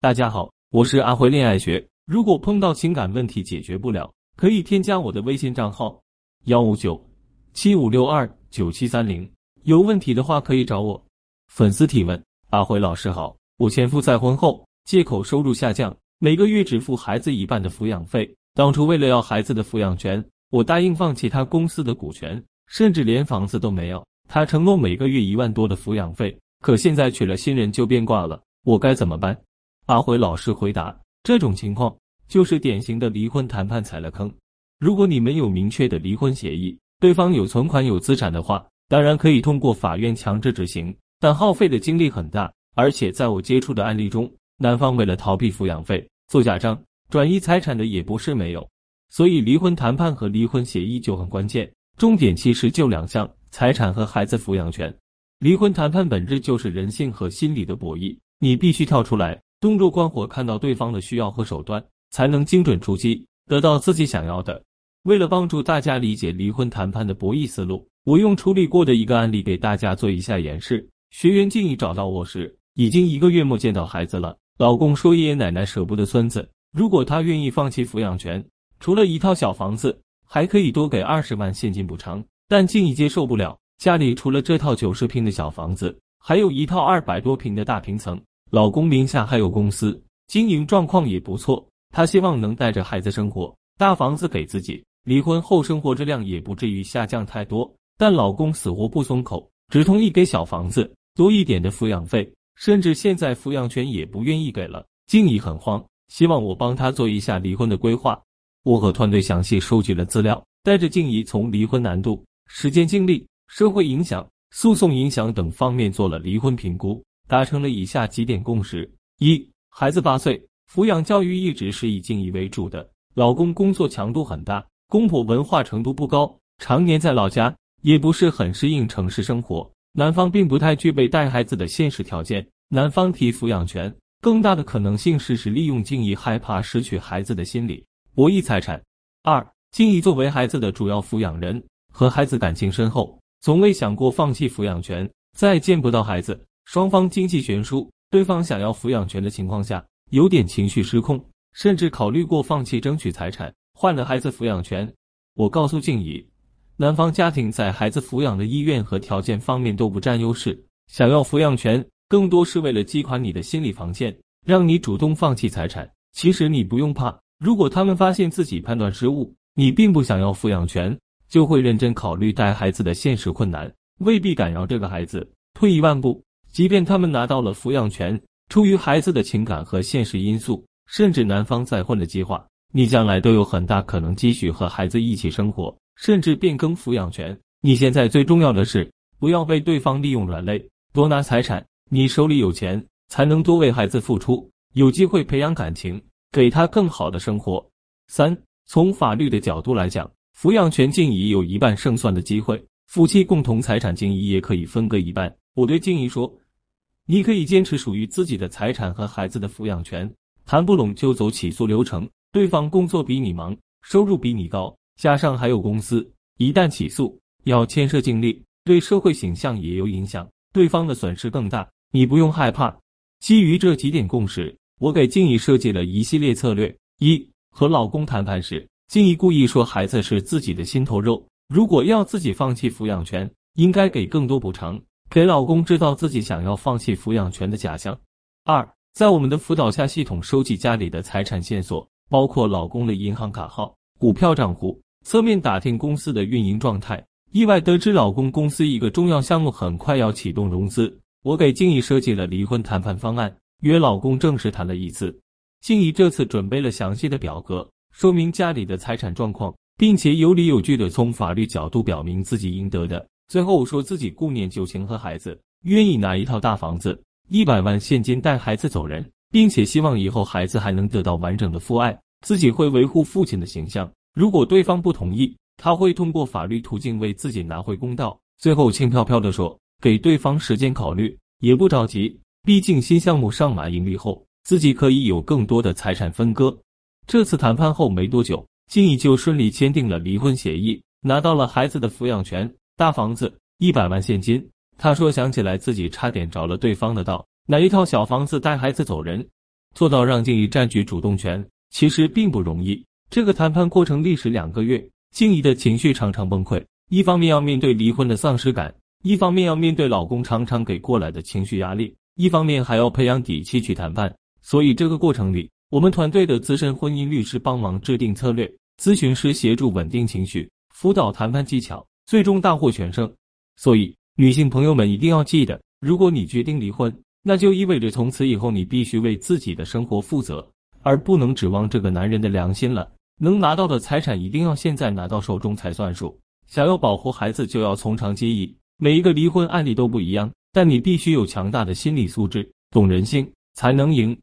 大家好，我是阿辉恋爱学。如果碰到情感问题解决不了，可以添加我的微信账号幺五九七五六二九七三零。有问题的话可以找我。粉丝提问：阿辉老师好，我前夫再婚后借口收入下降，每个月只付孩子一半的抚养费。当初为了要孩子的抚养权，我答应放弃他公司的股权，甚至连房子都没有。他承诺每个月一万多的抚养费，可现在娶了新人就变卦了，我该怎么办？阿辉老师回答：这种情况就是典型的离婚谈判踩了坑。如果你没有明确的离婚协议，对方有存款有资产的话，当然可以通过法院强制执行，但耗费的精力很大。而且在我接触的案例中，男方为了逃避抚养费做假账、转移财产的也不是没有。所以离婚谈判和离婚协议就很关键，重点其实就两项。财产和孩子抚养权，离婚谈判本质就是人性和心理的博弈。你必须跳出来，洞若观火，看到对方的需要和手段，才能精准出击，得到自己想要的。为了帮助大家理解离婚谈判的博弈思路，我用处理过的一个案例给大家做一下演示。学员静怡找到我时，已经一个月没见到孩子了。老公说爷爷奶奶舍不得孙子，如果他愿意放弃抚养权，除了一套小房子，还可以多给二十万现金补偿。但静怡接受不了，家里除了这套九十平的小房子，还有一套二百多平的大平层。老公名下还有公司，经营状况也不错。她希望能带着孩子生活，大房子给自己，离婚后生活质量也不至于下降太多。但老公死活不松口，只同意给小房子多一点的抚养费，甚至现在抚养权也不愿意给了。静怡很慌，希望我帮她做一下离婚的规划。我和团队详细收集了资料，带着静怡从离婚难度。时间、精力、社会影响、诉讼影响等方面做了离婚评估，达成了以下几点共识：一、孩子八岁，抚养教育一直是以静怡为主的。老公工作强度很大，公婆文化程度不高，常年在老家，也不是很适应城市生活。男方并不太具备带孩子的现实条件。男方提抚养权，更大的可能性是是利用静怡害怕失去孩子的心理，博弈财产。二、静怡作为孩子的主要抚养人。和孩子感情深厚，从未想过放弃抚养权。再见不到孩子，双方经济悬殊，对方想要抚养权的情况下，有点情绪失控，甚至考虑过放弃争取财产，换了孩子抚养权。我告诉静怡，男方家庭在孩子抚养的意愿和条件方面都不占优势，想要抚养权更多是为了击垮你的心理防线，让你主动放弃财产。其实你不用怕，如果他们发现自己判断失误，你并不想要抚养权。就会认真考虑带孩子的现实困难，未必敢要这个孩子。退一万步，即便他们拿到了抚养权，出于孩子的情感和现实因素，甚至男方再婚的计划，你将来都有很大可能继续和孩子一起生活，甚至变更抚养权。你现在最重要的是，不要被对方利用软肋，多拿财产。你手里有钱，才能多为孩子付出，有机会培养感情，给他更好的生活。三，从法律的角度来讲。抚养权静怡有一半胜算的机会，夫妻共同财产静怡也可以分割一半。我对静怡说：“你可以坚持属于自己的财产和孩子的抚养权，谈不拢就走起诉流程。对方工作比你忙，收入比你高，加上还有公司，一旦起诉要牵涉精力，对社会形象也有影响，对方的损失更大。你不用害怕。”基于这几点共识，我给静怡设计了一系列策略：一和老公谈判时。静怡故意说孩子是自己的心头肉，如果要自己放弃抚养权，应该给更多补偿，给老公制造自己想要放弃抚养权的假象。二，在我们的辅导下，系统收集家里的财产线索，包括老公的银行卡号、股票账户，侧面打听公司的运营状态。意外得知老公公司一个重要项目很快要启动融资，我给静怡设计了离婚谈判方案，约老公正式谈了一次。静怡这次准备了详细的表格。说明家里的财产状况，并且有理有据的从法律角度表明自己应得的。最后说自己顾念旧情和孩子，愿意拿一套大房子、一百万现金带孩子走人，并且希望以后孩子还能得到完整的父爱，自己会维护父亲的形象。如果对方不同意，他会通过法律途径为自己拿回公道。最后轻飘飘的说，给对方时间考虑，也不着急，毕竟新项目上马盈利后，自己可以有更多的财产分割。这次谈判后没多久，静怡就顺利签订了离婚协议，拿到了孩子的抚养权、大房子、一百万现金。他说想起来自己差点着了对方的道，买一套小房子带孩子走人。做到让静怡占据主动权，其实并不容易。这个谈判过程历时两个月，静怡的情绪常常崩溃。一方面要面对离婚的丧失感，一方面要面对老公常常给过来的情绪压力，一方面还要培养底气去谈判。所以这个过程里，我们团队的资深婚姻律师帮忙制定策略，咨询师协助稳定情绪，辅导谈判技巧，最终大获全胜。所以，女性朋友们一定要记得，如果你决定离婚，那就意味着从此以后你必须为自己的生活负责，而不能指望这个男人的良心了。能拿到的财产一定要现在拿到手中才算数。想要保护孩子，就要从长计议。每一个离婚案例都不一样，但你必须有强大的心理素质，懂人性，才能赢。